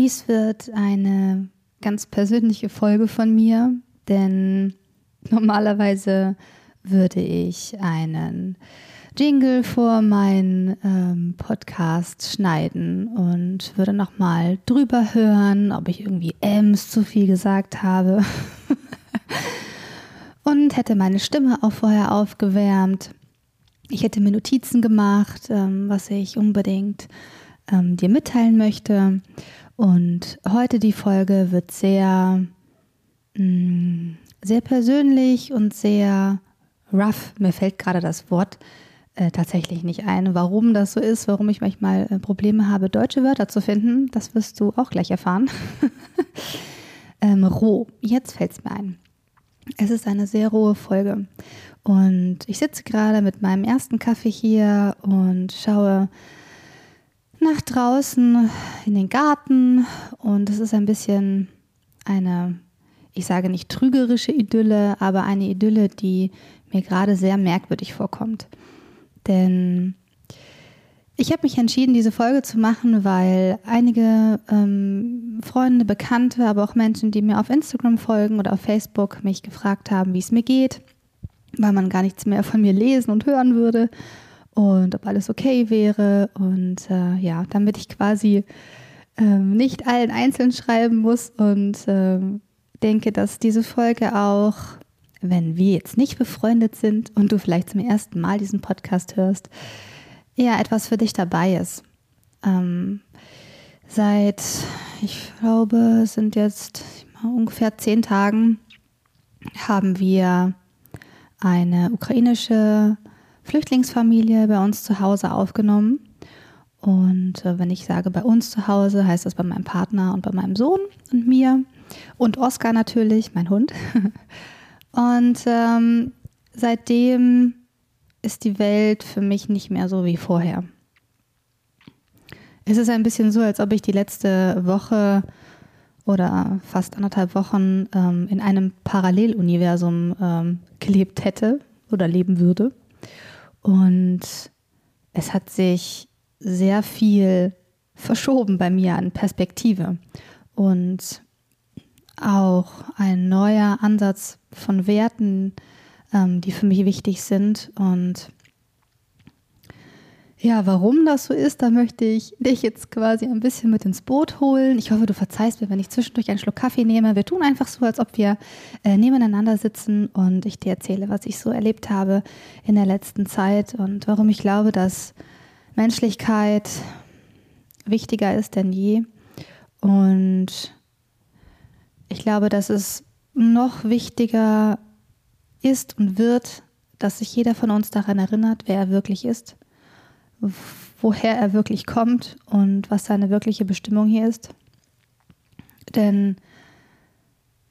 Dies wird eine ganz persönliche Folge von mir, denn normalerweise würde ich einen Jingle vor meinen ähm, Podcast schneiden und würde nochmal drüber hören, ob ich irgendwie Ems zu viel gesagt habe. und hätte meine Stimme auch vorher aufgewärmt. Ich hätte mir Notizen gemacht, ähm, was ich unbedingt ähm, dir mitteilen möchte. Und heute die Folge wird sehr, mm, sehr persönlich und sehr rough. Mir fällt gerade das Wort äh, tatsächlich nicht ein. Warum das so ist, warum ich manchmal äh, Probleme habe, deutsche Wörter zu finden, das wirst du auch gleich erfahren. ähm, roh, jetzt fällt es mir ein. Es ist eine sehr rohe Folge. Und ich sitze gerade mit meinem ersten Kaffee hier und schaue nach draußen in den Garten. Und es ist ein bisschen eine, ich sage nicht trügerische Idylle, aber eine Idylle, die mir gerade sehr merkwürdig vorkommt. Denn ich habe mich entschieden, diese Folge zu machen, weil einige ähm, Freunde, Bekannte, aber auch Menschen, die mir auf Instagram folgen oder auf Facebook, mich gefragt haben, wie es mir geht, weil man gar nichts mehr von mir lesen und hören würde und ob alles okay wäre. Und äh, ja, damit ich quasi ähm, nicht allen einzeln schreiben muss und ähm, denke, dass diese Folge auch, wenn wir jetzt nicht befreundet sind und du vielleicht zum ersten Mal diesen Podcast hörst, ja etwas für dich dabei ist. Ähm, seit, ich glaube, es sind jetzt ungefähr zehn Tagen, haben wir eine ukrainische Flüchtlingsfamilie bei uns zu Hause aufgenommen. Und äh, wenn ich sage bei uns zu Hause, heißt das bei meinem Partner und bei meinem Sohn und mir und Oskar natürlich, mein Hund. und ähm, seitdem ist die Welt für mich nicht mehr so wie vorher. Es ist ein bisschen so, als ob ich die letzte Woche oder fast anderthalb Wochen ähm, in einem Paralleluniversum ähm, gelebt hätte oder leben würde. Und es hat sich sehr viel verschoben bei mir an Perspektive und auch ein neuer Ansatz von Werten, ähm, die für mich wichtig sind. Und ja, warum das so ist, da möchte ich dich jetzt quasi ein bisschen mit ins Boot holen. Ich hoffe, du verzeihst mir, wenn ich zwischendurch einen Schluck Kaffee nehme. Wir tun einfach so, als ob wir äh, nebeneinander sitzen und ich dir erzähle, was ich so erlebt habe in der letzten Zeit und warum ich glaube, dass Menschlichkeit wichtiger ist denn je. Und ich glaube, dass es noch wichtiger ist und wird, dass sich jeder von uns daran erinnert, wer er wirklich ist, woher er wirklich kommt und was seine wirkliche Bestimmung hier ist. Denn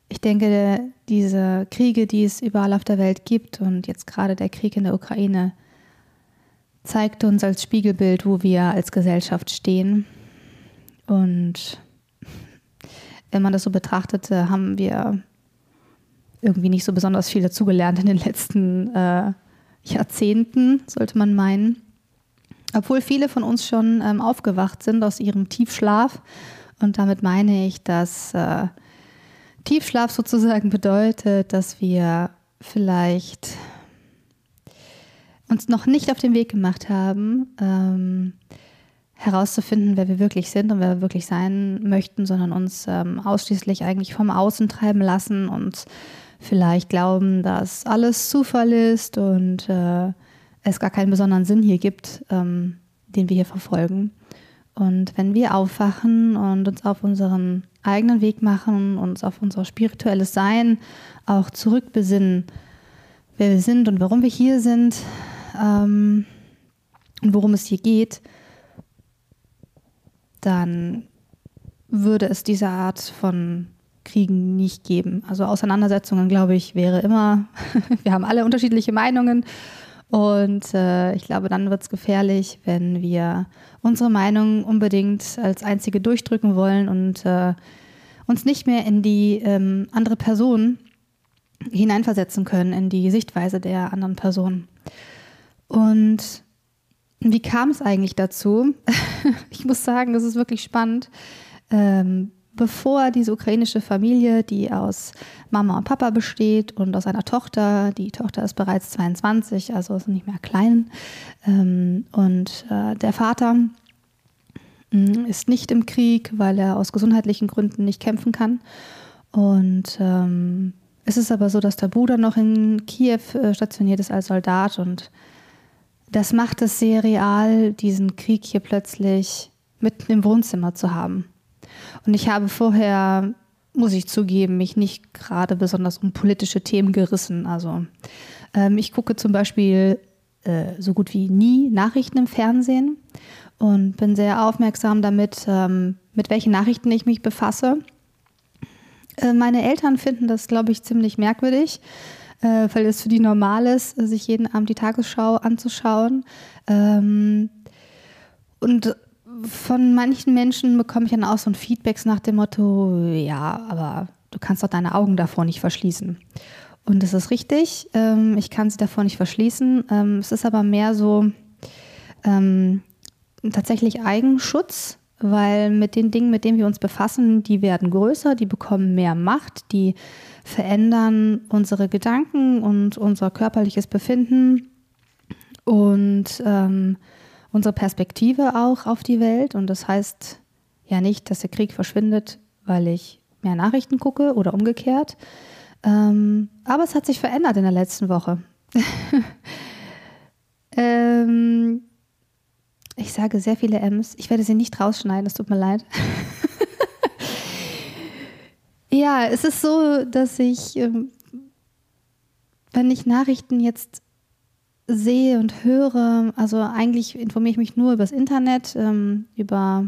ich denke, diese Kriege, die es überall auf der Welt gibt und jetzt gerade der Krieg in der Ukraine, zeigt uns als Spiegelbild, wo wir als Gesellschaft stehen. Und wenn man das so betrachtet, haben wir irgendwie nicht so besonders viel dazugelernt in den letzten äh, Jahrzehnten, sollte man meinen. Obwohl viele von uns schon ähm, aufgewacht sind aus ihrem Tiefschlaf. Und damit meine ich, dass äh, Tiefschlaf sozusagen bedeutet, dass wir vielleicht uns noch nicht auf den Weg gemacht haben, ähm, herauszufinden, wer wir wirklich sind und wer wir wirklich sein möchten, sondern uns ähm, ausschließlich eigentlich vom Außen treiben lassen und vielleicht glauben, dass alles Zufall ist und äh, es gar keinen besonderen Sinn hier gibt, ähm, den wir hier verfolgen. Und wenn wir aufwachen und uns auf unseren eigenen Weg machen, uns auf unser spirituelles Sein auch zurückbesinnen, wer wir sind und warum wir hier sind ähm, und worum es hier geht, dann würde es diese Art von Kriegen nicht geben. Also Auseinandersetzungen, glaube ich, wäre immer, wir haben alle unterschiedliche Meinungen und äh, ich glaube, dann wird es gefährlich, wenn wir unsere Meinung unbedingt als einzige durchdrücken wollen und äh, uns nicht mehr in die ähm, andere Person hineinversetzen können, in die Sichtweise der anderen Person. Und wie kam es eigentlich dazu? ich muss sagen, das ist wirklich spannend. ähm, bevor diese ukrainische Familie, die aus Mama und Papa besteht und aus einer Tochter, die Tochter ist bereits 22, also ist nicht mehr klein, ähm, und äh, der Vater mm, ist nicht im Krieg, weil er aus gesundheitlichen Gründen nicht kämpfen kann. Und ähm, es ist aber so, dass der Bruder noch in Kiew äh, stationiert ist als Soldat und das macht es sehr real, diesen Krieg hier plötzlich mitten im Wohnzimmer zu haben. Und ich habe vorher, muss ich zugeben, mich nicht gerade besonders um politische Themen gerissen. Also ähm, ich gucke zum Beispiel äh, so gut wie nie Nachrichten im Fernsehen und bin sehr aufmerksam damit, ähm, mit welchen Nachrichten ich mich befasse. Äh, meine Eltern finden das, glaube ich, ziemlich merkwürdig, äh, weil es für die normal ist, sich jeden Abend die Tagesschau anzuschauen. Ähm, und von manchen Menschen bekomme ich dann auch so ein Feedback nach dem Motto, ja, aber du kannst doch deine Augen davor nicht verschließen. Und das ist richtig, ähm, ich kann sie davor nicht verschließen. Ähm, es ist aber mehr so ähm, tatsächlich Eigenschutz, weil mit den Dingen, mit denen wir uns befassen, die werden größer, die bekommen mehr Macht, die verändern unsere Gedanken und unser körperliches Befinden. Und ähm, unsere Perspektive auch auf die Welt. Und das heißt ja nicht, dass der Krieg verschwindet, weil ich mehr Nachrichten gucke oder umgekehrt. Ähm, aber es hat sich verändert in der letzten Woche. ähm, ich sage sehr viele M's. Ich werde sie nicht rausschneiden, es tut mir leid. ja, es ist so, dass ich, ähm, wenn ich Nachrichten jetzt sehe und höre, also eigentlich informiere ich mich nur über das Internet, ähm, über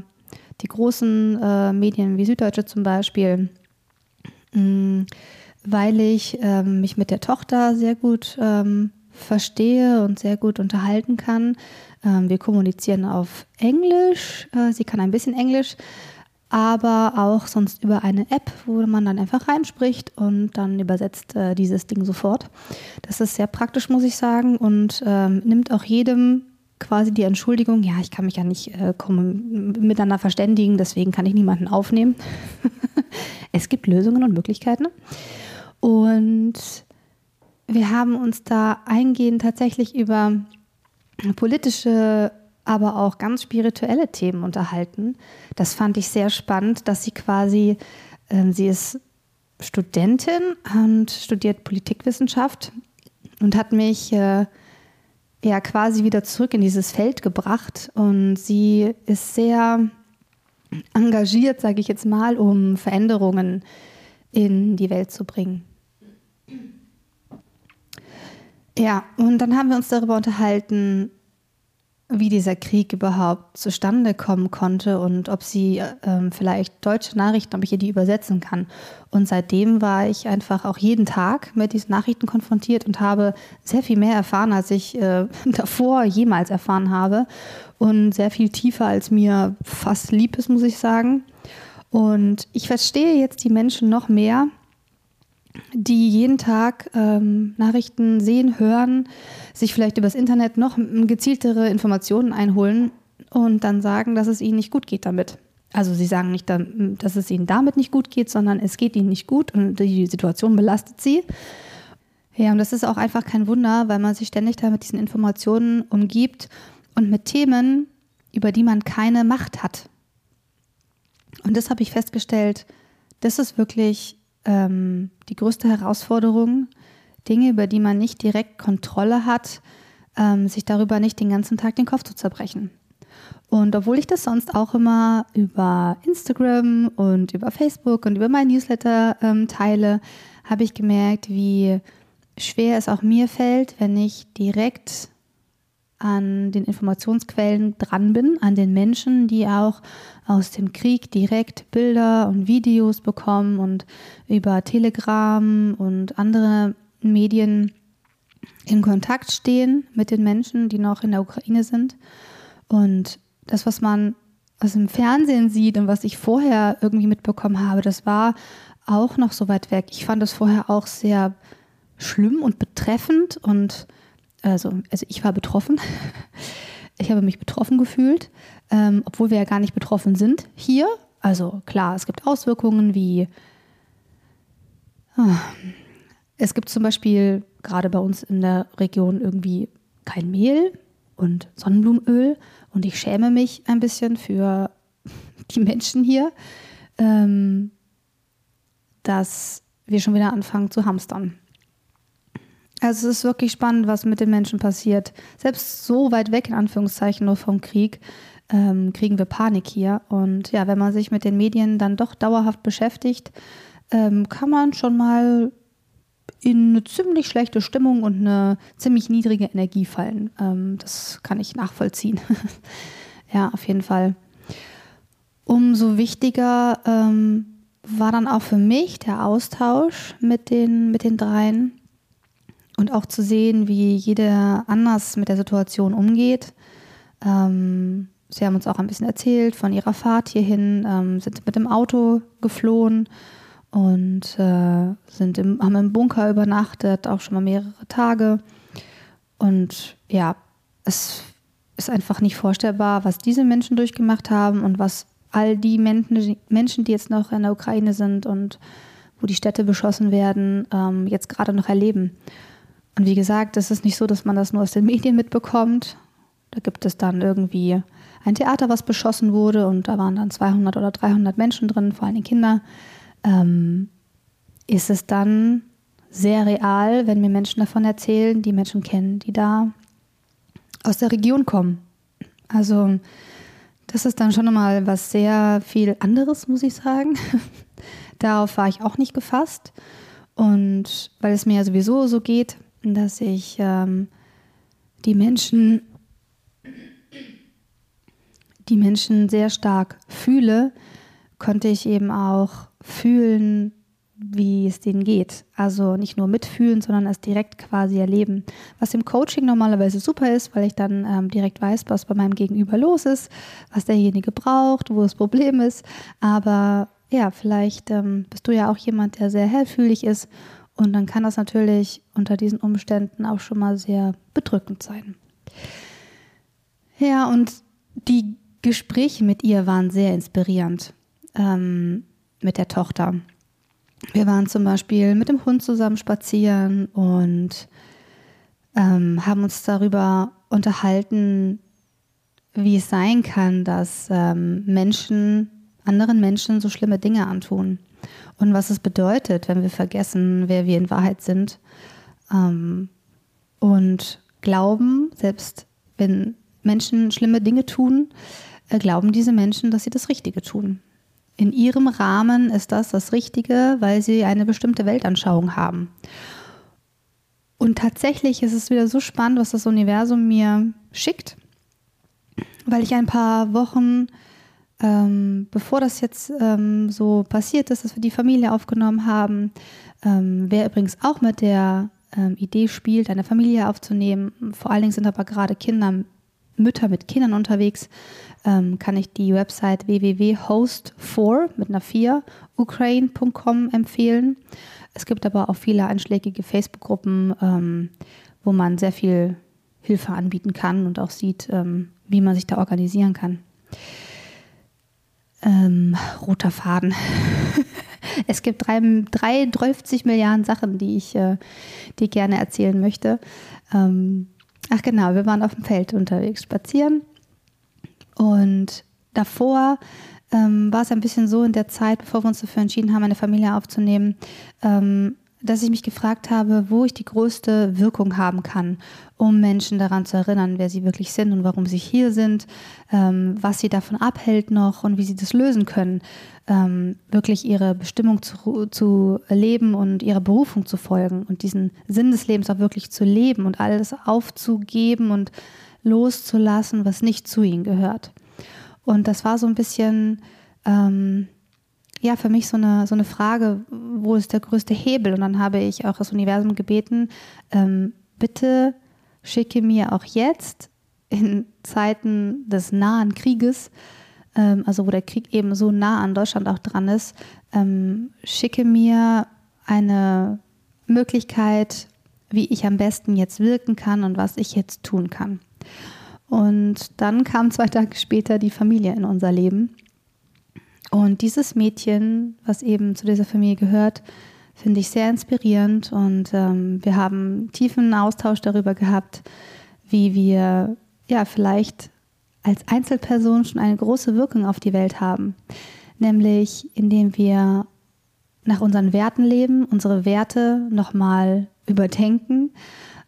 die großen äh, Medien wie Süddeutsche zum Beispiel, mh, mm, weil ich ähm, mich mit der Tochter sehr gut ähm, verstehe und sehr gut unterhalten kann. Ähm, wir kommunizieren auf Englisch, äh, sie kann ein bisschen Englisch, aber auch sonst über eine App, wo man dann einfach reinspricht und dann übersetzt äh, dieses Ding sofort. Das ist sehr praktisch, muss ich sagen, und ähm, nimmt auch jedem quasi die Entschuldigung, ja, ich kann mich ja nicht äh, miteinander verständigen, deswegen kann ich niemanden aufnehmen. es gibt Lösungen und Möglichkeiten. Und wir haben uns da eingehend tatsächlich über politische aber auch ganz spirituelle Themen unterhalten. Das fand ich sehr spannend, dass sie quasi, ähm, sie ist Studentin und studiert Politikwissenschaft und hat mich äh, ja quasi wieder zurück in dieses Feld gebracht. Und sie ist sehr engagiert, sage ich jetzt mal, um Veränderungen in die Welt zu bringen. Ja, und dann haben wir uns darüber unterhalten, wie dieser Krieg überhaupt zustande kommen konnte und ob sie ähm, vielleicht deutsche Nachrichten, ob ich ihr die übersetzen kann. Und seitdem war ich einfach auch jeden Tag mit diesen Nachrichten konfrontiert und habe sehr viel mehr erfahren, als ich äh, davor jemals erfahren habe. Und sehr viel tiefer, als mir fast lieb ist, muss ich sagen. Und ich verstehe jetzt die Menschen noch mehr, die jeden Tag ähm, Nachrichten sehen, hören, sich vielleicht übers Internet noch gezieltere Informationen einholen und dann sagen, dass es ihnen nicht gut geht damit. Also sie sagen nicht, dass es ihnen damit nicht gut geht, sondern es geht ihnen nicht gut und die Situation belastet sie. Ja, und das ist auch einfach kein Wunder, weil man sich ständig da mit diesen Informationen umgibt und mit Themen, über die man keine Macht hat. Und das habe ich festgestellt, das ist wirklich ähm, die größte Herausforderung, Dinge, über die man nicht direkt Kontrolle hat, ähm, sich darüber nicht den ganzen Tag den Kopf zu zerbrechen. Und obwohl ich das sonst auch immer über Instagram und über Facebook und über mein Newsletter ähm, teile, habe ich gemerkt, wie schwer es auch mir fällt, wenn ich direkt an den Informationsquellen dran bin, an den Menschen, die auch aus dem Krieg direkt Bilder und Videos bekommen und über Telegram und andere Medien in Kontakt stehen mit den Menschen, die noch in der Ukraine sind. Und das, was man aus dem Fernsehen sieht und was ich vorher irgendwie mitbekommen habe, das war auch noch so weit weg. Ich fand das vorher auch sehr schlimm und betreffend und also, also ich war betroffen. Ich habe mich betroffen gefühlt, ähm, obwohl wir ja gar nicht betroffen sind hier. Also klar, es gibt Auswirkungen wie ah, es gibt zum Beispiel gerade bei uns in der Region irgendwie kein Mehl und Sonnenblumenöl und ich schäme mich ein bisschen für die Menschen hier, ähm, dass wir schon wieder anfangen zu hamstern. Also es ist wirklich spannend, was mit den Menschen passiert. Selbst so weit weg, in Anführungszeichen, nur vom Krieg, ähm, kriegen wir Panik hier. Und ja, wenn man sich mit den Medien dann doch dauerhaft beschäftigt, ähm, kann man schon mal in eine ziemlich schlechte Stimmung und eine ziemlich niedrige Energie fallen. Ähm, das kann ich nachvollziehen. ja, auf jeden Fall. Umso wichtiger ähm, war dann auch für mich der Austausch mit den, mit den dreien und auch zu sehen, wie jeder anders mit der Situation umgeht. Ähm, sie haben uns auch ein bisschen erzählt von ihrer Fahrt hierhin, ähm, sind mit dem Auto geflohen und äh, sind im, haben im Bunker übernachtet, auch schon mal mehrere Tage. Und ja, es ist einfach nicht vorstellbar, was diese Menschen durchgemacht haben und was all die Menschen, die jetzt noch in der Ukraine sind und wo die Städte beschossen werden, ähm, jetzt gerade noch erleben. Und wie gesagt, es ist nicht so, dass man das nur aus den Medien mitbekommt. Da gibt es dann irgendwie ein Theater, was beschossen wurde und da waren dann 200 oder 300 Menschen drin, vor allem Kinder. Ähm, ist es dann sehr real, wenn mir Menschen davon erzählen, die Menschen kennen, die da aus der Region kommen. Also das ist dann schon mal was sehr viel anderes, muss ich sagen. Darauf war ich auch nicht gefasst. Und weil es mir ja sowieso so geht, dass ich ähm, die Menschen, die Menschen sehr stark fühle, konnte ich eben auch fühlen, wie es denen geht. Also nicht nur mitfühlen, sondern es direkt quasi erleben. Was im Coaching normalerweise super ist, weil ich dann ähm, direkt weiß, was bei meinem Gegenüber los ist, was derjenige braucht, wo das Problem ist. Aber ja, vielleicht ähm, bist du ja auch jemand, der sehr hellfühlig ist. Und dann kann das natürlich unter diesen Umständen auch schon mal sehr bedrückend sein. Ja, und die Gespräche mit ihr waren sehr inspirierend. Ähm, mit der Tochter. Wir waren zum Beispiel mit dem Hund zusammen spazieren und ähm, haben uns darüber unterhalten, wie es sein kann, dass ähm, Menschen anderen Menschen so schlimme Dinge antun und was es bedeutet, wenn wir vergessen, wer wir in Wahrheit sind ähm, und glauben, selbst wenn Menschen schlimme Dinge tun, äh, glauben diese Menschen, dass sie das Richtige tun in ihrem Rahmen ist das das Richtige, weil sie eine bestimmte Weltanschauung haben. Und tatsächlich ist es wieder so spannend, was das Universum mir schickt, weil ich ein paar Wochen, ähm, bevor das jetzt ähm, so passiert ist, dass wir die Familie aufgenommen haben, ähm, wer übrigens auch mit der ähm, Idee spielt, eine Familie aufzunehmen, vor allen Dingen sind aber gerade Kinder, Mütter mit Kindern unterwegs, ähm, kann ich die Website www.host4 mit einer 4 ukraine.com empfehlen. Es gibt aber auch viele einschlägige Facebook-Gruppen, ähm, wo man sehr viel Hilfe anbieten kann und auch sieht, wie man sich da organisieren kann. Ähm, roter Faden. es gibt drei, drei 30 Milliarden Sachen, die ich äh, die gerne erzählen möchte. Ähm, ach genau, wir waren auf dem Feld unterwegs spazieren und davor ähm, war es ein bisschen so in der Zeit, bevor wir uns dafür entschieden haben, eine Familie aufzunehmen, ähm, dass ich mich gefragt habe, wo ich die größte Wirkung haben kann, um Menschen daran zu erinnern, wer sie wirklich sind und warum sie hier sind, ähm, was sie davon abhält noch und wie sie das lösen können, ähm, wirklich ihre Bestimmung zu, zu leben und ihrer Berufung zu folgen und diesen Sinn des Lebens auch wirklich zu leben und alles aufzugeben und loszulassen, was nicht zu ihnen gehört. Und das war so ein bisschen, ähm, ja, für mich so eine, so eine Frage, wo ist der größte Hebel? Und dann habe ich auch das Universum gebeten, ähm, bitte schicke mir auch jetzt in Zeiten des nahen Krieges, ähm, also wo der Krieg eben so nah an Deutschland auch dran ist, ähm, schicke mir eine Möglichkeit, wie ich am besten jetzt wirken kann und was ich jetzt tun kann. Und dann kam zwei Tage später die Familie in unser Leben. Und dieses Mädchen, was eben zu dieser Familie gehört, finde ich sehr inspirierend. Und ähm, wir haben tiefen Austausch darüber gehabt, wie wir ja vielleicht als Einzelperson schon eine große Wirkung auf die Welt haben, nämlich indem wir nach unseren Werten leben, unsere Werte nochmal überdenken,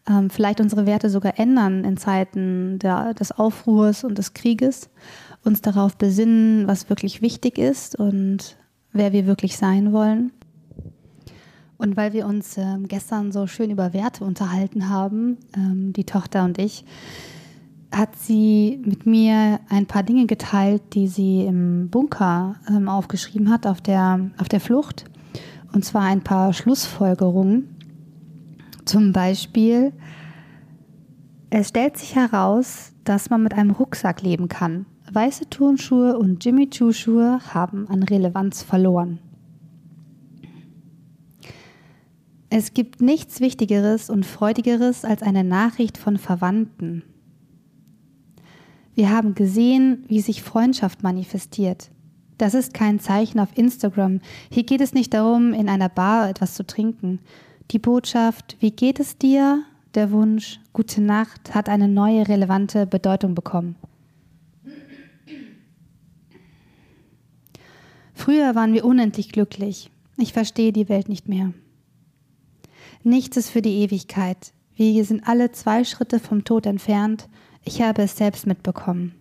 ähm, vielleicht unsere Werte sogar ändern in Zeiten der, des Aufruhrs und des Krieges, uns darauf besinnen, was wirklich wichtig ist und wer wir wirklich sein wollen. Und weil wir uns ähm, gestern so schön über Werte unterhalten haben, ähm, die Tochter und ich, hat sie mit mir ein paar Dinge geteilt, die sie im Bunker ähm, aufgeschrieben hat auf der, auf der Flucht. Und zwar ein paar Schlussfolgerungen. Zum Beispiel, es stellt sich heraus, dass man mit einem Rucksack leben kann. Weiße Turnschuhe und Jimmy Choo Schuhe haben an Relevanz verloren. Es gibt nichts Wichtigeres und Freudigeres als eine Nachricht von Verwandten. Wir haben gesehen, wie sich Freundschaft manifestiert. Das ist kein Zeichen auf Instagram. Hier geht es nicht darum, in einer Bar etwas zu trinken. Die Botschaft, wie geht es dir? Der Wunsch, gute Nacht, hat eine neue relevante Bedeutung bekommen. Früher waren wir unendlich glücklich. Ich verstehe die Welt nicht mehr. Nichts ist für die Ewigkeit. Wir sind alle zwei Schritte vom Tod entfernt ich habe es selbst mitbekommen.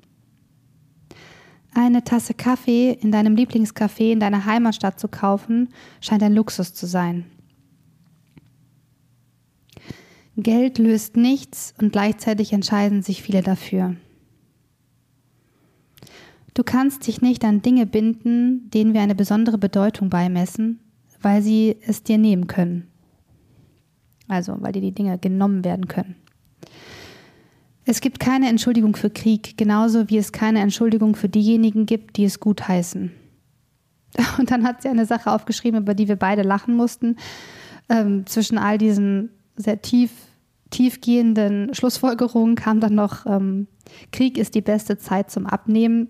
Eine Tasse Kaffee in deinem Lieblingscafé in deiner Heimatstadt zu kaufen, scheint ein Luxus zu sein. Geld löst nichts und gleichzeitig entscheiden sich viele dafür. Du kannst dich nicht an Dinge binden, denen wir eine besondere Bedeutung beimessen, weil sie es dir nehmen können. Also, weil dir die Dinge genommen werden können. Es gibt keine Entschuldigung für Krieg, genauso wie es keine Entschuldigung für diejenigen gibt, die es gut heißen. Und dann hat sie eine Sache aufgeschrieben, über die wir beide lachen mussten. Ähm, zwischen all diesen sehr tief, tiefgehenden Schlussfolgerungen kam dann noch, ähm, Krieg ist die beste Zeit zum Abnehmen.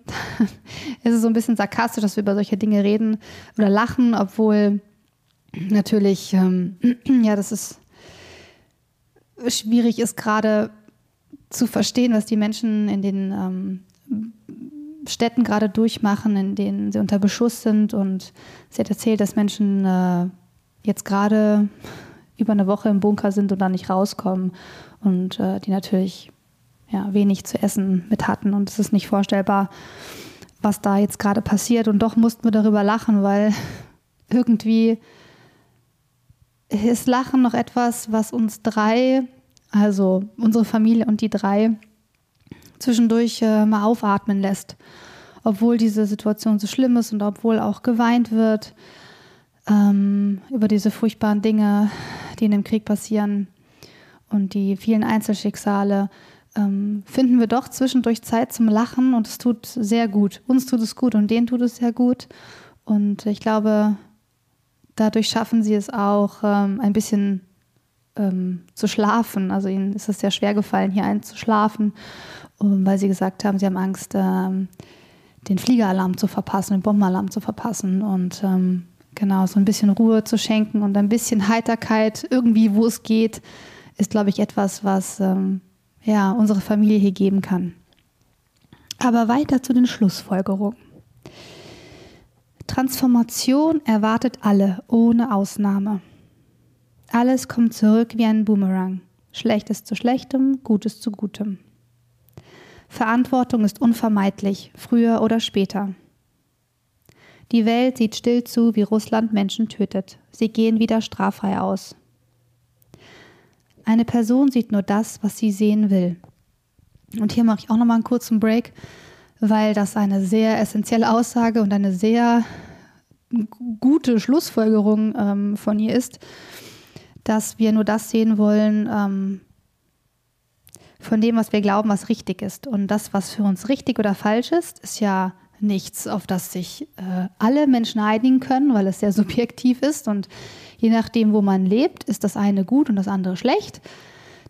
es ist so ein bisschen sarkastisch, dass wir über solche Dinge reden oder lachen, obwohl natürlich, ähm, ja, das ist schwierig ist gerade zu verstehen, was die Menschen in den ähm, Städten gerade durchmachen, in denen sie unter Beschuss sind. Und sie hat erzählt, dass Menschen äh, jetzt gerade über eine Woche im Bunker sind und da nicht rauskommen und äh, die natürlich ja, wenig zu essen mit hatten. Und es ist nicht vorstellbar, was da jetzt gerade passiert. Und doch mussten wir darüber lachen, weil irgendwie ist Lachen noch etwas, was uns drei also unsere Familie und die drei, zwischendurch äh, mal aufatmen lässt. Obwohl diese Situation so schlimm ist und obwohl auch geweint wird ähm, über diese furchtbaren Dinge, die in dem Krieg passieren und die vielen Einzelschicksale, ähm, finden wir doch zwischendurch Zeit zum Lachen und es tut sehr gut. Uns tut es gut und denen tut es sehr gut. Und ich glaube, dadurch schaffen sie es auch, ähm, ein bisschen ähm, zu schlafen. Also ihnen ist es sehr schwer gefallen, hier einzuschlafen, weil sie gesagt haben, sie haben Angst, ähm, den Fliegeralarm zu verpassen, den Bombenalarm zu verpassen und ähm, genau so ein bisschen Ruhe zu schenken und ein bisschen Heiterkeit irgendwie, wo es geht, ist, glaube ich, etwas, was ähm, ja unsere Familie hier geben kann. Aber weiter zu den Schlussfolgerungen. Transformation erwartet alle, ohne Ausnahme. Alles kommt zurück wie ein Boomerang. Schlechtes zu Schlechtem, Gutes zu Gutem. Verantwortung ist unvermeidlich, früher oder später. Die Welt sieht still zu, wie Russland Menschen tötet. Sie gehen wieder straffrei aus. Eine Person sieht nur das, was sie sehen will. Und hier mache ich auch noch mal einen kurzen Break, weil das eine sehr essentielle Aussage und eine sehr gute Schlussfolgerung ähm, von ihr ist dass wir nur das sehen wollen ähm, von dem, was wir glauben, was richtig ist. Und das, was für uns richtig oder falsch ist, ist ja nichts, auf das sich äh, alle Menschen einigen können, weil es sehr subjektiv ist. Und je nachdem, wo man lebt, ist das eine gut und das andere schlecht.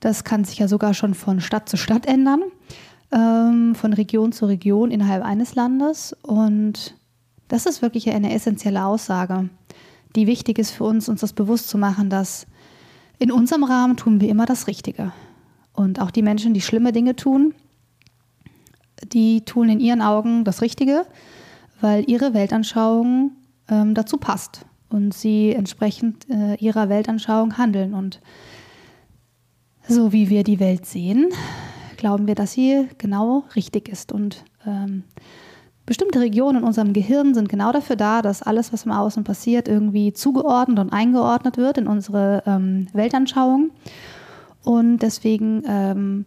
Das kann sich ja sogar schon von Stadt zu Stadt ändern, ähm, von Region zu Region innerhalb eines Landes. Und Das ist wirklich eine essentielle Aussage, die wichtig ist für uns, uns das bewusst zu machen, dass in unserem Rahmen tun wir immer das Richtige. Und auch die Menschen, die schlimme Dinge tun, die tun in ihren Augen das Richtige, weil ihre Weltanschauung ähm, dazu passt und sie entsprechend äh, ihrer Weltanschauung handeln. Und so wie wir die Welt sehen, glauben wir, dass sie genau richtig ist. Und ähm, bestimmte Regionen in unserem Gehirn sind genau dafür da, dass alles, was im Außen passiert, irgendwie zugeordnet und eingeordnet wird in unsere ähm, Weltanschauung. Und deswegen ähm,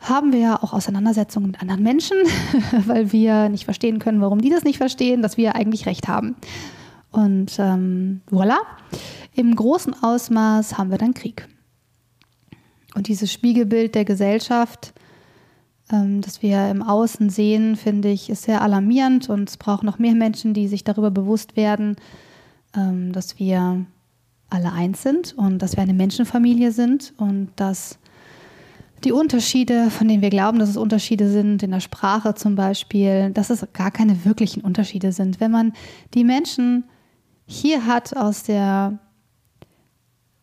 haben wir ja auch Auseinandersetzungen mit anderen Menschen, weil wir nicht verstehen können, warum die das nicht verstehen, dass wir eigentlich recht haben. Und ähm, voilà, im großen Ausmaß haben wir dann Krieg. Und dieses Spiegelbild der Gesellschaft, ähm, das wir im Außen sehen, finde ich, ist sehr alarmierend und es braucht noch mehr Menschen, die sich darüber bewusst werden, ähm, dass wir alle eins sind und dass wir eine Menschenfamilie sind und dass die Unterschiede, von denen wir glauben, dass es Unterschiede sind, in der Sprache zum Beispiel, dass es gar keine wirklichen Unterschiede sind. Wenn man die Menschen hier hat aus der,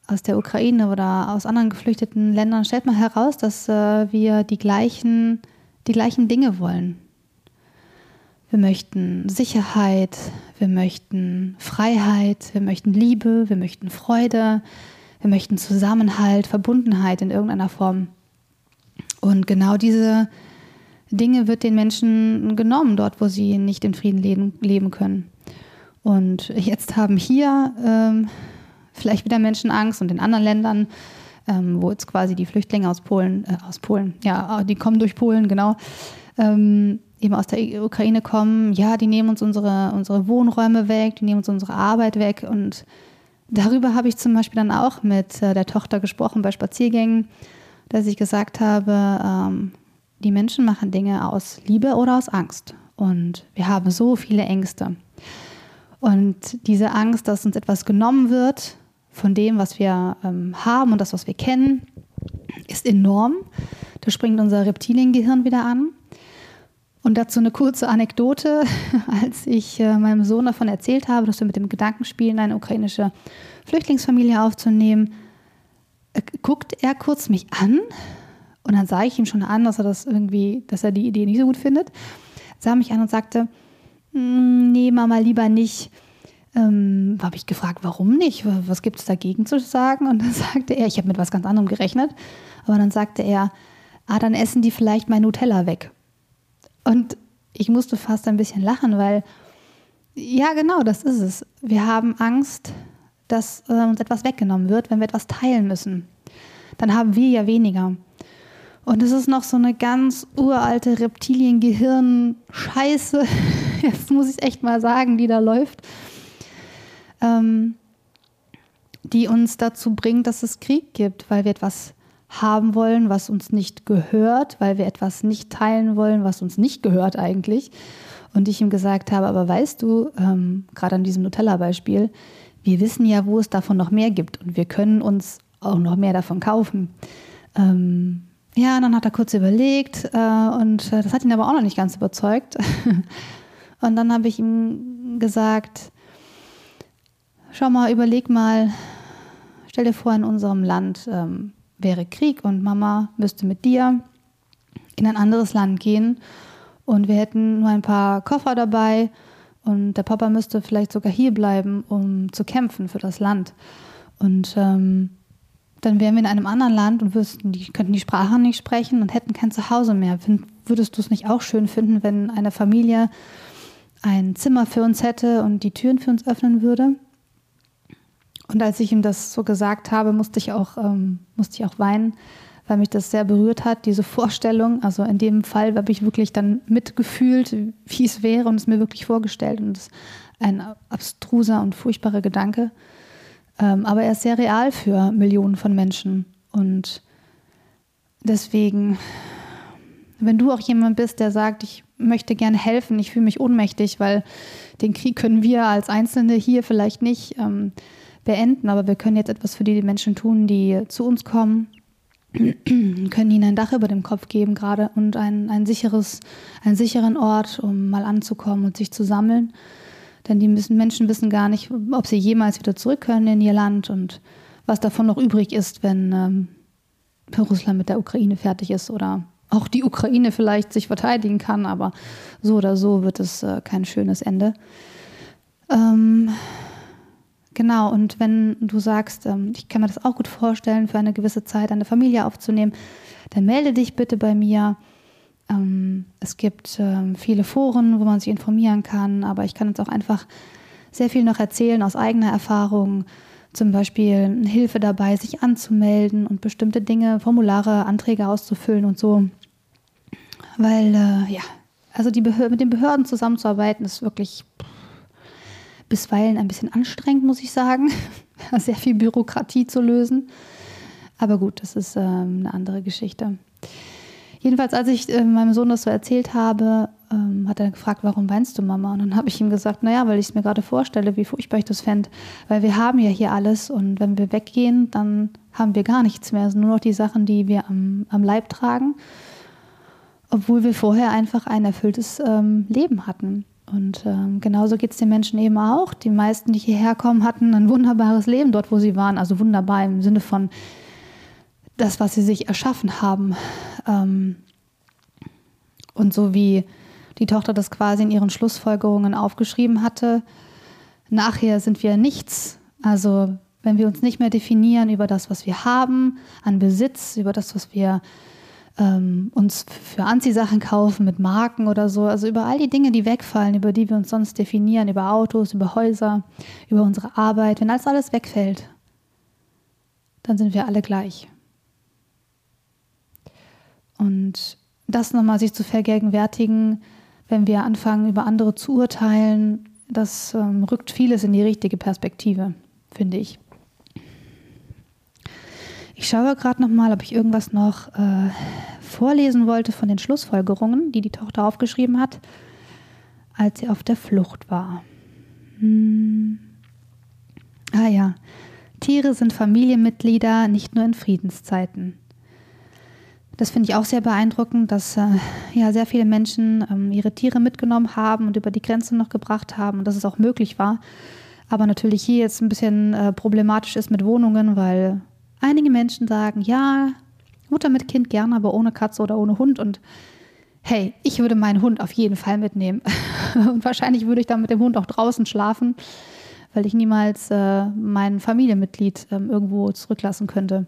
aus der Ukraine oder aus anderen geflüchteten Ländern, stellt man heraus, dass äh, wir die gleichen, die gleichen Dinge wollen. Wir möchten Sicherheit, wir möchten Freiheit, wir möchten Liebe, wir möchten Freude, wir möchten Zusammenhalt, Verbundenheit in irgendeiner Form. Und genau diese Dinge wird den Menschen genommen, dort, wo sie nicht in Frieden leben, leben können. Und jetzt haben hier ähm, vielleicht wieder Menschen Angst und in anderen Ländern, ähm, wo jetzt quasi die Flüchtlinge aus Polen, äh, aus Polen, ja, die kommen durch Polen, genau, ähm, eben aus der Ukraine kommen, ja, die nehmen uns unsere, unsere Wohnräume weg, die nehmen uns unsere Arbeit weg. Und darüber habe ich zum Beispiel dann auch mit äh, der Tochter gesprochen bei Spaziergängen dass ich gesagt habe, ähm, die Menschen machen Dinge aus Liebe oder aus Angst. Und wir haben so viele Ängste. Und diese Angst, dass uns etwas genommen wird von dem, was wir ähm, haben und das, was wir kennen, ist enorm. Da springt unser Reptiliengehirn wieder an. Und dazu eine kurze Anekdote, als ich äh, meinem Sohn davon erzählt habe, dass wir mit dem Gedanken spielen, eine ukrainische Flüchtlingsfamilie aufzunehmen, guckt er kurz mich an und dann sah ich ihm schon an, dass er das irgendwie, dass er die Idee nicht so gut findet. Sah mich an und sagte, mm, nee, Mama, lieber nicht. Ähm, habe ich gefragt, warum nicht? Was gibt es dagegen zu sagen? Und dann sagte er, ich habe mit was ganz anderem gerechnet, aber dann sagte er, ah, dann essen die vielleicht mein Nutella weg. Und ich musste fast ein bisschen lachen, weil ja, genau, das ist es. Wir haben Angst, dass äh, uns etwas weggenommen wird, wenn wir etwas teilen müssen. Dann haben wir ja weniger. Und es ist noch so eine ganz uralte Reptiliengehirn-Scheiße, jetzt muss ich echt mal sagen, die da läuft, ähm, die uns dazu bringt, dass es Krieg gibt, weil wir etwas haben wollen, was uns nicht gehört, weil wir etwas nicht teilen wollen, was uns nicht gehört eigentlich. Und ich ihm gesagt habe, aber weißt du, ähm, gerade an diesem Nutella-Beispiel, wir wissen ja, wo es davon noch mehr gibt und wir können uns auch noch mehr davon kaufen. Ähm, ja, dann hat er kurz überlegt äh, und äh, das hat ihn aber auch noch nicht ganz überzeugt. und dann habe ich ihm gesagt, schau mal, überleg mal, stell dir vor, in unserem Land ähm, wäre Krieg und Mama müsste mit dir in ein anderes Land gehen und wir hätten nur ein paar Koffer dabei und der Papa müsste vielleicht sogar hier bleiben, um zu kämpfen für das Land. Und ähm, dann wären wir in einem anderen Land und wüssten, die könnten die Sprache nicht sprechen und hätten kein Zuhause mehr. Würdest du es nicht auch schön finden, wenn eine Familie ein Zimmer für uns hätte und die Türen für uns öffnen würde? Und als ich ihm das so gesagt habe, musste ich auch, ähm, musste ich auch weinen, weil mich das sehr berührt hat, diese Vorstellung. Also in dem Fall habe ich wirklich dann mitgefühlt, wie es wäre und es mir wirklich vorgestellt. Und es ist ein abstruser und furchtbarer Gedanke. Ähm, aber er ist sehr real für Millionen von Menschen. Und deswegen, wenn du auch jemand bist, der sagt, ich möchte gerne helfen, ich fühle mich ohnmächtig, weil den Krieg können wir als Einzelne hier vielleicht nicht ähm, beenden, aber wir können jetzt etwas für die Menschen tun, die zu uns kommen können ihnen ein Dach über dem Kopf geben gerade und ein, ein sicheres, einen sicheren Ort, um mal anzukommen und sich zu sammeln. Denn die müssen, Menschen wissen gar nicht, ob sie jemals wieder zurück können in ihr Land und was davon noch übrig ist, wenn ähm, Russland mit der Ukraine fertig ist oder auch die Ukraine vielleicht sich verteidigen kann, aber so oder so wird es äh, kein schönes Ende. Ähm, genau, und wenn du sagst, ähm, ich kann mir das auch gut vorstellen, für eine gewisse Zeit eine Familie aufzunehmen, dann melde dich bitte bei mir. Ähm, es gibt ähm, viele Foren, wo man sich informieren kann, aber ich kann jetzt auch einfach sehr viel noch erzählen aus eigener Erfahrung. Zum Beispiel Hilfe dabei, sich anzumelden und bestimmte Dinge, Formulare, Anträge auszufüllen und so. Weil, äh, ja, also die mit den Behörden zusammenzuarbeiten ist wirklich bisweilen ein bisschen anstrengend, muss ich sagen. Sehr viel Bürokratie zu lösen. Aber gut, das ist ähm, eine andere Geschichte. Jedenfalls, als ich äh, meinem Sohn das so erzählt habe, ähm, hat er gefragt, warum weinst du, Mama? Und dann habe ich ihm gesagt, naja, weil ich es mir gerade vorstelle, wie furchtbar ich das fände. Weil wir haben ja hier alles und wenn wir weggehen, dann haben wir gar nichts mehr. Sind nur noch die Sachen, die wir am, am Leib tragen. Obwohl wir vorher einfach ein erfülltes ähm, Leben hatten. Und ähm, genauso geht es den Menschen eben auch. Die meisten, die hierher kommen, hatten ein wunderbares Leben dort, wo sie waren. Also wunderbar im Sinne von das, was sie sich erschaffen haben. Ähm, und so wie die Tochter das quasi in ihren Schlussfolgerungen aufgeschrieben hatte, nachher sind wir nichts. Also wenn wir uns nicht mehr definieren über das, was wir haben, an Besitz, über das, was wir ähm, uns für Anziehsachen kaufen mit Marken oder so, also über all die Dinge, die wegfallen, über die wir uns sonst definieren, über Autos, über Häuser, über unsere Arbeit, wenn alles alles wegfällt, dann sind wir alle gleich. Und das nochmal sich zu vergegenwärtigen, wenn wir anfangen, über andere zu urteilen, das ähm, rückt vieles in die richtige Perspektive, finde ich. Ich schaue gerade nochmal, ob ich irgendwas noch äh, vorlesen wollte von den Schlussfolgerungen, die die Tochter aufgeschrieben hat, als sie auf der Flucht war. Hm. Ah ja, Tiere sind Familienmitglieder, nicht nur in Friedenszeiten. Das finde ich auch sehr beeindruckend, dass äh, ja sehr viele Menschen ähm, ihre Tiere mitgenommen haben und über die Grenze noch gebracht haben und dass es auch möglich war. Aber natürlich hier jetzt ein bisschen äh, problematisch ist mit Wohnungen, weil einige Menschen sagen, ja, Mutter mit Kind gerne, aber ohne Katze oder ohne Hund. Und hey, ich würde meinen Hund auf jeden Fall mitnehmen. und wahrscheinlich würde ich dann mit dem Hund auch draußen schlafen, weil ich niemals äh, mein Familienmitglied äh, irgendwo zurücklassen könnte.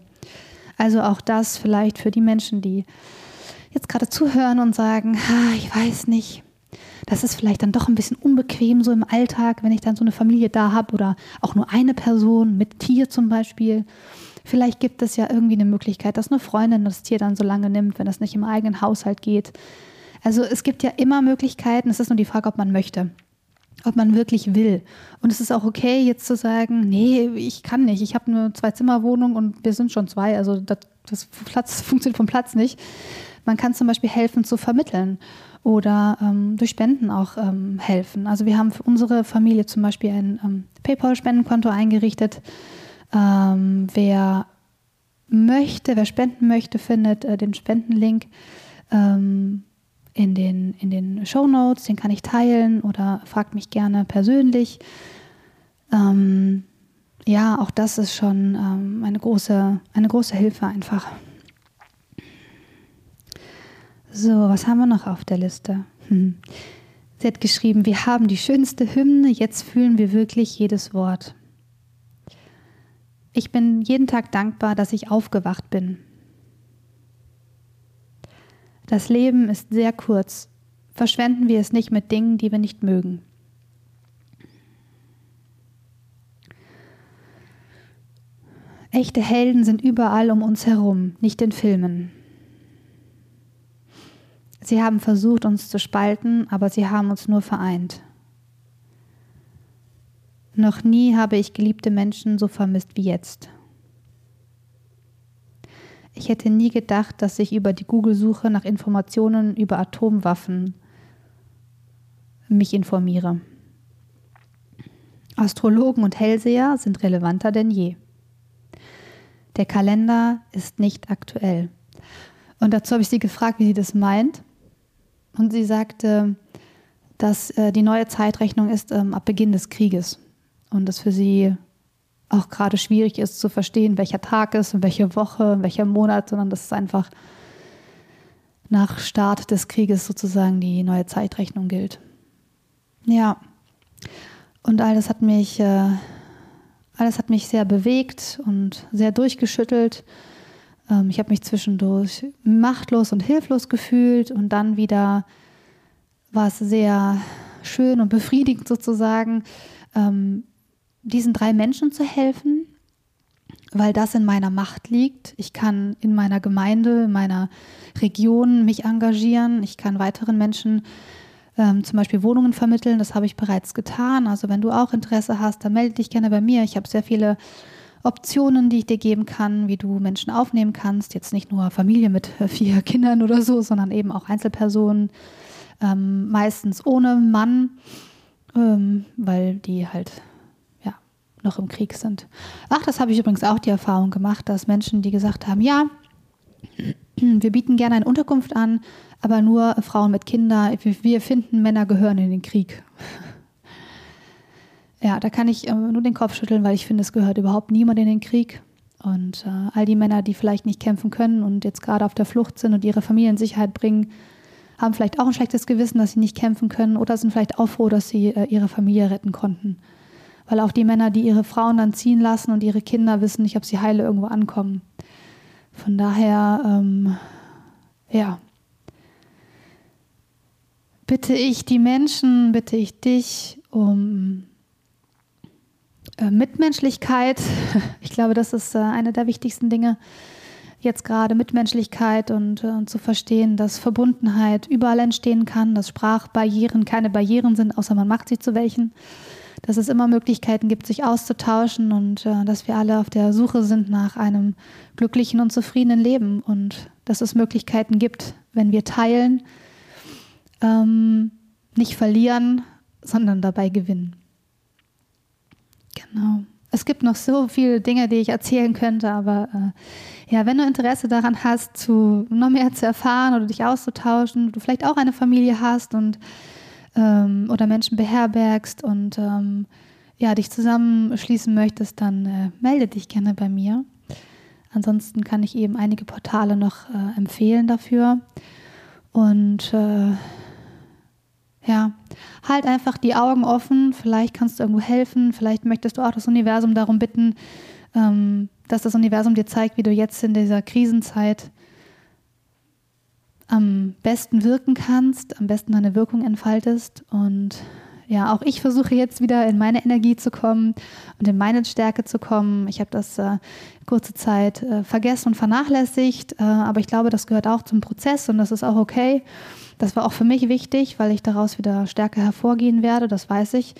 Also auch das vielleicht für die Menschen, die jetzt gerade zuhören und sagen, ich weiß nicht, das ist vielleicht dann doch ein bisschen unbequem so im Alltag, wenn ich dann so eine Familie da habe oder auch nur eine Person mit Tier zum Beispiel. Vielleicht gibt es ja irgendwie eine Möglichkeit, dass eine Freundin das Tier dann so lange nimmt, wenn das nicht im eigenen Haushalt geht. Also es gibt ja immer Möglichkeiten. Es ist nur die Frage, ob man möchte ob man wirklich will. Und es ist auch okay, jetzt zu sagen, nee, ich kann nicht. Ich habe eine Zwei-Zimmer-Wohnung und wir sind schon zwei. Also das, das Platz funktioniert vom Platz nicht. Man kann zum Beispiel helfen zu vermitteln oder ähm, durch Spenden auch ähm, helfen. Also wir haben für unsere Familie zum Beispiel ein ähm, PayPal-Spendenkonto eingerichtet. Ähm, wer möchte, wer spenden möchte, findet äh, den Spendenlink. Ähm, in den, in den Show Notes, den kann ich teilen oder fragt mich gerne persönlich. Ähm, ja, auch das ist schon ähm, eine, große, eine große Hilfe einfach. So, was haben wir noch auf der Liste? Hm. Sie hat geschrieben, wir haben die schönste Hymne, jetzt fühlen wir wirklich jedes Wort. Ich bin jeden Tag dankbar, dass ich aufgewacht bin. Das Leben ist sehr kurz. Verschwenden wir es nicht mit Dingen, die wir nicht mögen. Echte Helden sind überall um uns herum, nicht in Filmen. Sie haben versucht, uns zu spalten, aber sie haben uns nur vereint. Noch nie habe ich geliebte Menschen so vermisst wie jetzt. Ich hätte nie gedacht, dass ich über die Google-Suche nach Informationen über Atomwaffen mich informiere. Astrologen und Hellseher sind relevanter denn je. Der Kalender ist nicht aktuell. Und dazu habe ich sie gefragt, wie sie das meint. Und sie sagte, dass äh, die neue Zeitrechnung ist ähm, ab Beginn des Krieges und das für sie auch gerade schwierig ist zu verstehen, welcher Tag ist und welche Woche, welcher Monat, sondern dass es einfach nach Start des Krieges sozusagen die neue Zeitrechnung gilt. Ja, und all das hat mich, äh, alles hat mich sehr bewegt und sehr durchgeschüttelt. Ähm, ich habe mich zwischendurch machtlos und hilflos gefühlt und dann wieder war es sehr schön und befriedigend sozusagen, ähm, diesen drei Menschen zu helfen, weil das in meiner Macht liegt. Ich kann in meiner Gemeinde, in meiner Region mich engagieren. Ich kann weiteren Menschen ähm, zum Beispiel Wohnungen vermitteln. Das habe ich bereits getan. Also wenn du auch Interesse hast, dann melde dich gerne bei mir. Ich habe sehr viele Optionen, die ich dir geben kann, wie du Menschen aufnehmen kannst. Jetzt nicht nur Familie mit vier Kindern oder so, sondern eben auch Einzelpersonen, ähm, meistens ohne Mann, ähm, weil die halt noch im Krieg sind. Ach, das habe ich übrigens auch die Erfahrung gemacht, dass Menschen, die gesagt haben, ja, wir bieten gerne eine Unterkunft an, aber nur Frauen mit Kindern. Wir finden, Männer gehören in den Krieg. Ja, da kann ich äh, nur den Kopf schütteln, weil ich finde, es gehört überhaupt niemand in den Krieg. Und äh, all die Männer, die vielleicht nicht kämpfen können und jetzt gerade auf der Flucht sind und ihre Familie in Sicherheit bringen, haben vielleicht auch ein schlechtes Gewissen, dass sie nicht kämpfen können oder sind vielleicht auch froh, dass sie äh, ihre Familie retten konnten. Weil auch die Männer, die ihre Frauen dann ziehen lassen und ihre Kinder wissen nicht, ob sie heile irgendwo ankommen. Von daher, ähm, ja, bitte ich die Menschen, bitte ich dich um äh, Mitmenschlichkeit. Ich glaube, das ist äh, eine der wichtigsten Dinge jetzt gerade Mitmenschlichkeit und äh, zu verstehen, dass Verbundenheit überall entstehen kann, dass Sprachbarrieren keine Barrieren sind, außer man macht sie zu welchen dass es immer Möglichkeiten gibt, sich auszutauschen und äh, dass wir alle auf der Suche sind nach einem glücklichen und zufriedenen Leben und dass es Möglichkeiten gibt, wenn wir teilen, ähm, nicht verlieren, sondern dabei gewinnen. Genau. Es gibt noch so viele Dinge, die ich erzählen könnte, aber äh, ja, wenn du Interesse daran hast, zu, noch mehr zu erfahren oder dich auszutauschen, du vielleicht auch eine Familie hast und ähm, oder Menschen beherbergst und ähm, ja, dich zusammenschließen möchtest, dann äh, melde dich gerne bei mir. Ansonsten kann ich eben einige Portale noch äh, empfehlen dafür. Und äh, ja, halt einfach die Augen offen. Vielleicht kannst du irgendwo helfen. Vielleicht möchtest du auch das Universum darum bitten, ähm, dass das Universum dir zeigt, wie du jetzt in dieser Krisenzeit am besten wirken kannst, am besten deine Wirkung entfaltest. Und ja, auch ich versuche jetzt wieder in meine Energie zu kommen und in meine Stärke zu kommen. Ich habe das äh, kurze Zeit äh, vergessen und vernachlässigt, äh, aber ich glaube, das gehört auch zum Prozess und das ist auch okay. Das war auch für mich wichtig, weil ich daraus wieder stärker hervorgehen werde, das weiß ich.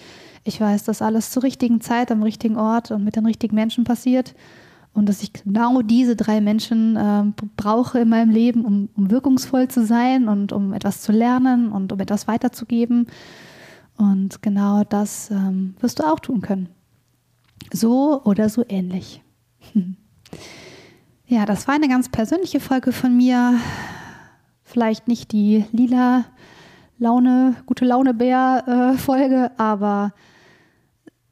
Ich weiß, dass alles zur richtigen Zeit, am richtigen Ort und mit den richtigen Menschen passiert und dass ich genau diese drei Menschen äh, brauche in meinem Leben, um, um, wirkungsvoll zu sein und um etwas zu lernen und um etwas weiterzugeben. Und genau das ähm, wirst du auch tun können. So oder so ähnlich. Ja, das war eine ganz persönliche Folge von mir. Vielleicht nicht die lila Laune, gute Laune Bär äh, aber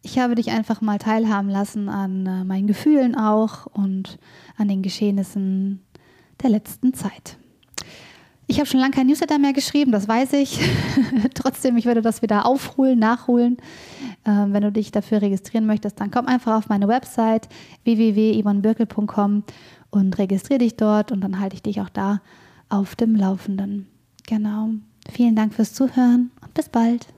ich habe dich einfach mal teilhaben lassen an äh, meinen Gefühlen auch und an den Geschehnissen der letzten Zeit. Ich habe schon lange kein Newsletter mehr geschrieben, das weiß ich. Trotzdem, ich werde das wieder aufholen, nachholen. Ähm, wenn du dich dafür registrieren möchtest, dann komm einfach auf meine Website www.yvonnebirkel.com und registriere dich dort und dann halte ich dich auch da auf dem Laufenden. Genau. Vielen Dank fürs Zuhören und bis bald.